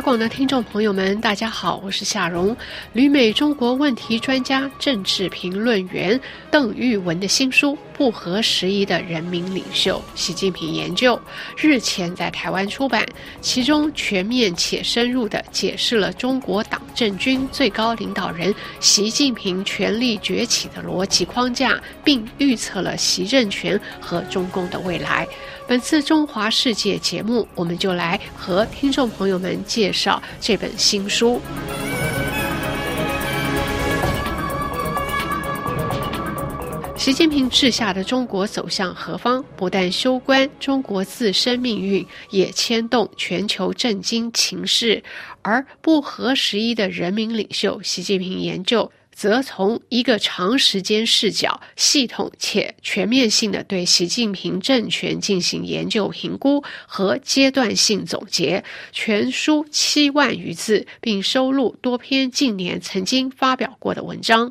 广的听众朋友们，大家好，我是夏蓉。旅美中国问题专家、政治评论员邓玉文的新书《不合时宜的人民领袖——习近平研究》日前在台湾出版，其中全面且深入地解释了中国党政军最高领导人习近平权力崛起的逻辑框架，并预测了习政权和中共的未来。本次中华世界节目，我们就来和听众朋友们介绍这本新书。习近平治下的中国走向何方？不但攸关中国自身命运，也牵动全球震惊情势。而不合时宜的人民领袖习近平研究。则从一个长时间视角、系统且全面性的对习近平政权进行研究评估和阶段性总结，全书七万余字，并收录多篇近年曾经发表过的文章。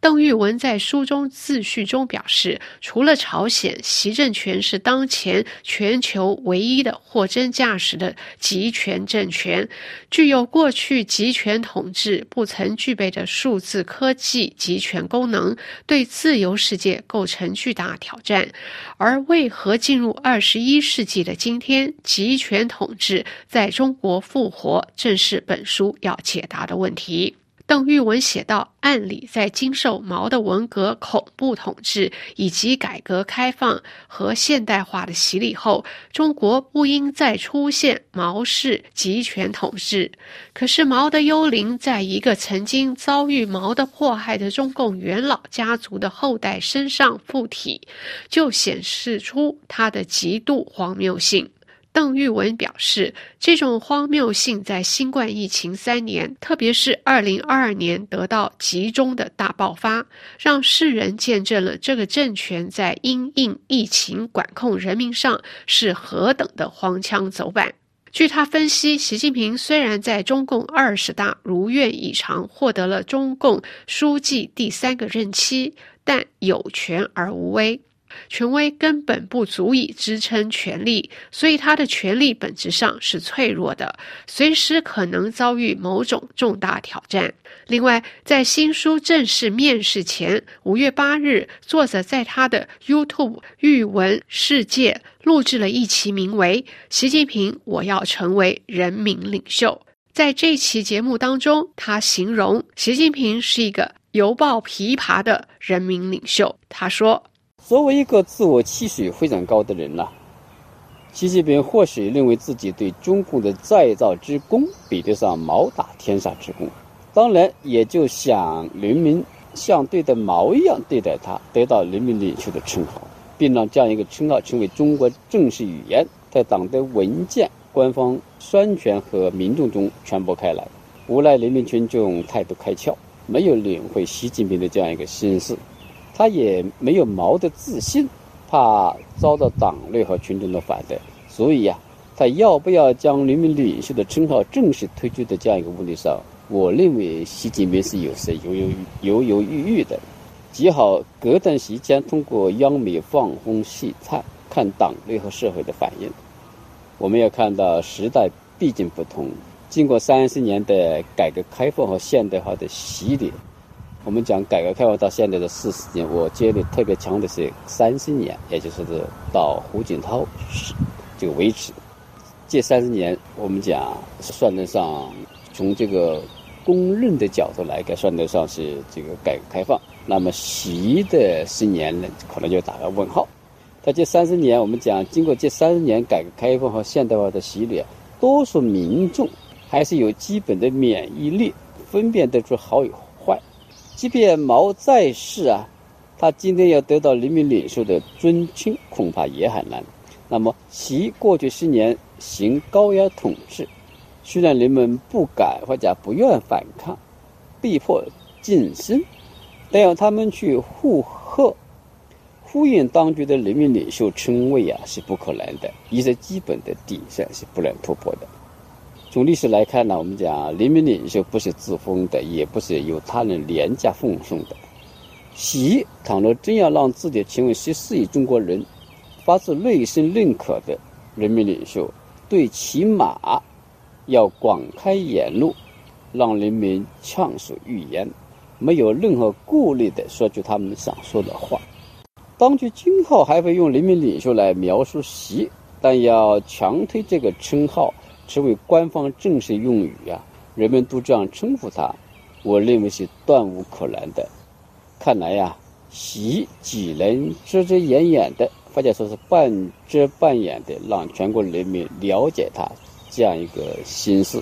邓玉文在书中自序中表示，除了朝鲜，习政权是当前全球唯一的货真价实的集权政权，具有过去集权统治不曾具备的数字科技集权功能，对自由世界构成巨大挑战。而为何进入二十一世纪的今天，集权统治在中国复活，正是本书要解答的问题。邓玉文写道：“按理，在经受毛的文革恐怖统治以及改革开放和现代化的洗礼后，中国不应再出现毛式集权统治。可是，毛的幽灵在一个曾经遭遇毛的迫害的中共元老家族的后代身上附体，就显示出它的极度荒谬性。”邓玉文表示，这种荒谬性在新冠疫情三年，特别是二零二二年得到集中的大爆发，让世人见证了这个政权在因应疫情管控人民上是何等的荒腔走板。据他分析，习近平虽然在中共二十大如愿以偿获得了中共书记第三个任期，但有权而无威。权威根本不足以支撑权力，所以他的权力本质上是脆弱的，随时可能遭遇某种重大挑战。另外，在新书正式面世前，五月八日，作者在他的 YouTube 育文世界录制了一期名为《习近平，我要成为人民领袖》。在这期节目当中，他形容习近平是一个犹抱琵琶的人民领袖。他说。作为一个自我期许非常高的人呐，习近平或许认为自己对中共的再造之功比得上毛打天下之功，当然也就想人民像对待毛一样对待他，得到人民领袖的称号，并让这样一个称号成为中国正式语言，在党的文件、官方宣传和民众中传播开来。无奈人民群众态度开窍，没有领会习近平的这样一个心思。他也没有毛的自信，怕遭到党内和群众的反对，所以呀，他要不要将人民领袖的称号正式推出的这样一个问题上，我认为习近平是有些犹犹犹犹豫豫的。极好隔段时间通过央媒放风细看，看党内和社会的反应。我们要看到时代毕竟不同，经过三十年的改革开放和现代化的洗礼。我们讲改革开放到现在的四十年，我接的特别强的是三十年，也就是到胡锦涛这个为止。这三十年，我们讲算得上从这个公认的角度来看，算得上是这个改革开放。那么习的十年呢，可能就打个问号。在这三十年，我们讲经过这三十年改革开放和现代化的洗礼，多数民众还是有基本的免疫力，分辨得出好与坏。即便毛在世啊，他今天要得到人民领袖的尊称，恐怕也很难。那么，其过去十年行高压统治，虽然人们不敢或者不愿反抗，被迫晋升，但要他们去附和、呼应当局的人民领袖称谓啊，是不可能的。一些基本的底线是不能突破的。从历史来看呢，我们讲人民领袖不是自封的，也不是由他人廉价奉送的。习倘若真要让自己成为十四亿中国人发自内心认可的人民领袖，最起码要广开言路，让人民畅所欲言，没有任何顾虑的说出他们想说的话。当局今后还会用“人民领袖”来描述习，但要强推这个称号成为官方正式用语啊，人们都这样称呼他，我认为是断无可能的。看来呀，习只能遮遮掩掩的，或者说是半遮半掩的，让全国人民了解他这样一个心思。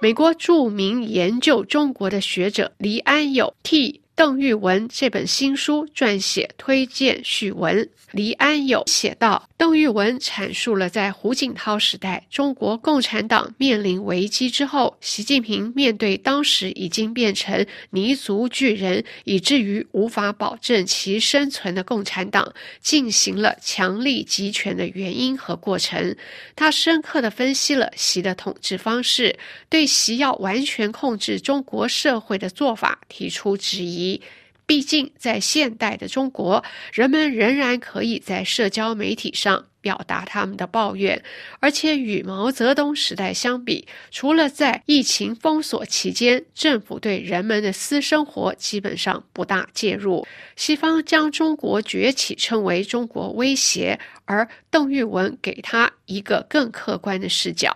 美国著名研究中国的学者黎安友替。邓玉文这本新书撰写推荐序文，黎安友写道：“邓玉文阐述了在胡锦涛时代中国共产党面临危机之后，习近平面对当时已经变成泥足巨人，以至于无法保证其生存的共产党，进行了强力集权的原因和过程。他深刻地分析了习的统治方式，对习要完全控制中国社会的做法提出质疑。”毕竟，在现代的中国，人们仍然可以在社交媒体上表达他们的抱怨，而且与毛泽东时代相比，除了在疫情封锁期间，政府对人们的私生活基本上不大介入。西方将中国崛起称为中国威胁，而邓玉文给他一个更客观的视角：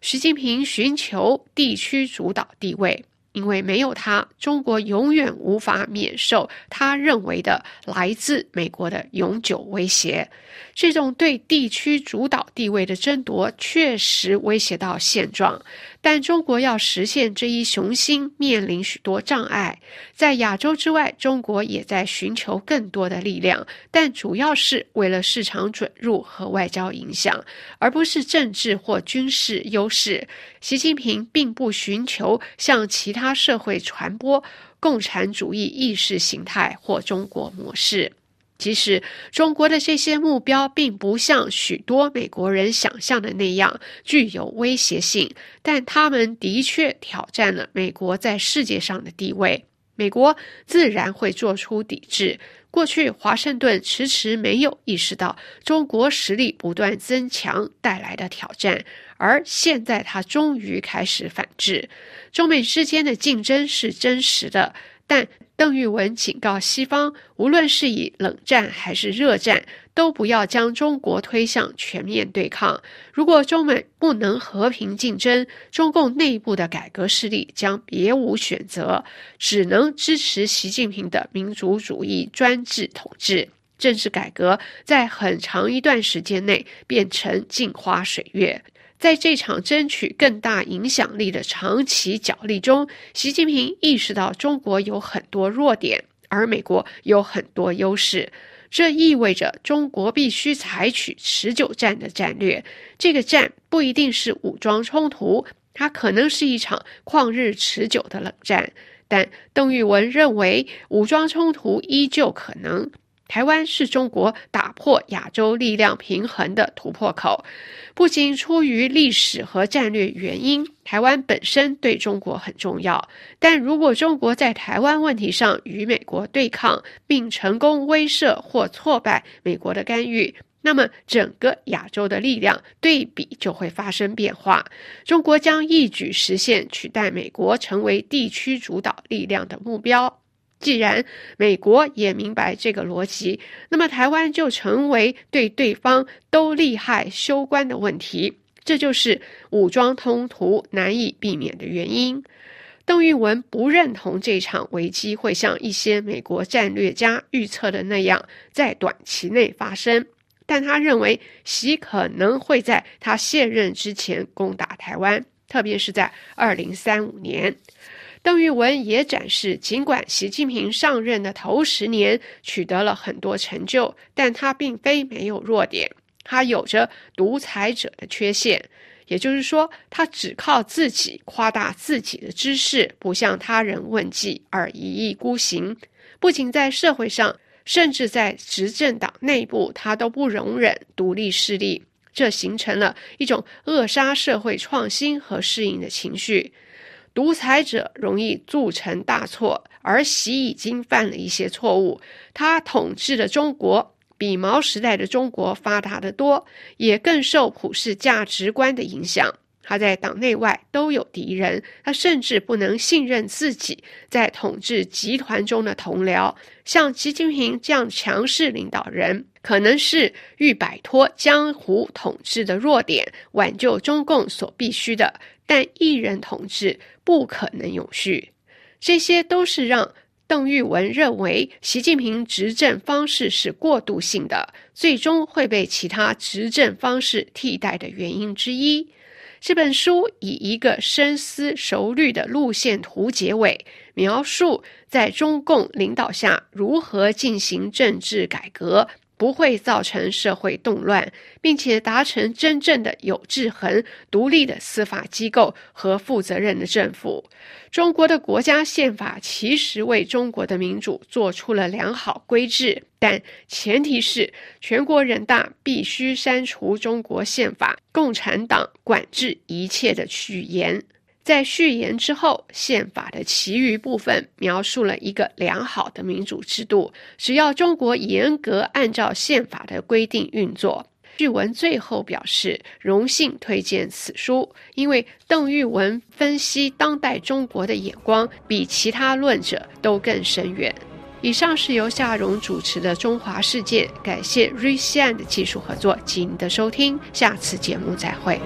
习近平寻求地区主导地位。因为没有他，中国永远无法免受他认为的来自美国的永久威胁。这种对地区主导地位的争夺确实威胁到现状。但中国要实现这一雄心，面临许多障碍。在亚洲之外，中国也在寻求更多的力量，但主要是为了市场准入和外交影响，而不是政治或军事优势。习近平并不寻求向其他社会传播共产主义意识形态或中国模式。即使中国的这些目标并不像许多美国人想象的那样具有威胁性，但他们的确挑战了美国在世界上的地位。美国自然会做出抵制。过去，华盛顿迟迟没有意识到中国实力不断增强带来的挑战，而现在他终于开始反制。中美之间的竞争是真实的，但。邓玉文警告西方，无论是以冷战还是热战，都不要将中国推向全面对抗。如果中美不能和平竞争，中共内部的改革势力将别无选择，只能支持习近平的民族主义专制统治。政治改革在很长一段时间内变成镜花水月。在这场争取更大影响力的长期角力中，习近平意识到中国有很多弱点，而美国有很多优势。这意味着中国必须采取持久战的战略。这个战不一定是武装冲突，它可能是一场旷日持久的冷战。但邓玉文认为，武装冲突依旧可能。台湾是中国打破亚洲力量平衡的突破口，不仅出于历史和战略原因，台湾本身对中国很重要。但如果中国在台湾问题上与美国对抗，并成功威慑或挫败美国的干预，那么整个亚洲的力量对比就会发生变化。中国将一举实现取代美国成为地区主导力量的目标。既然美国也明白这个逻辑，那么台湾就成为对对方都利害休关的问题，这就是武装冲突难以避免的原因。邓玉文不认同这场危机会像一些美国战略家预测的那样在短期内发生，但他认为习可能会在他卸任之前攻打台湾，特别是在二零三五年。邓玉文也展示，尽管习近平上任的头十年取得了很多成就，但他并非没有弱点。他有着独裁者的缺陷，也就是说，他只靠自己夸大自己的知识，不向他人问计而一意孤行。不仅在社会上，甚至在执政党内部，他都不容忍独立势力，这形成了一种扼杀社会创新和适应的情绪。独裁者容易铸成大错，而习已经犯了一些错误。他统治的中国比毛时代的中国发达得多，也更受普世价值观的影响。他在党内外都有敌人，他甚至不能信任自己在统治集团中的同僚。像习近平这样强势领导人，可能是欲摆脱江湖统治的弱点，挽救中共所必须的。但一人统治不可能永续，这些都是让邓玉文认为习近平执政方式是过渡性的，最终会被其他执政方式替代的原因之一。这本书以一个深思熟虑的路线图结尾，描述在中共领导下如何进行政治改革。不会造成社会动乱，并且达成真正的有制衡、独立的司法机构和负责任的政府。中国的国家宪法其实为中国的民主做出了良好规制，但前提是全国人大必须删除中国宪法共产党管制一切的序言。在序言之后，宪法的其余部分描述了一个良好的民主制度。只要中国严格按照宪法的规定运作，序文最后表示荣幸推荐此书，因为邓玉文分析当代中国的眼光比其他论者都更深远。以上是由夏荣主持的《中华世界》，感谢 r e s i a n 的技术合作及您的收听，下次节目再会。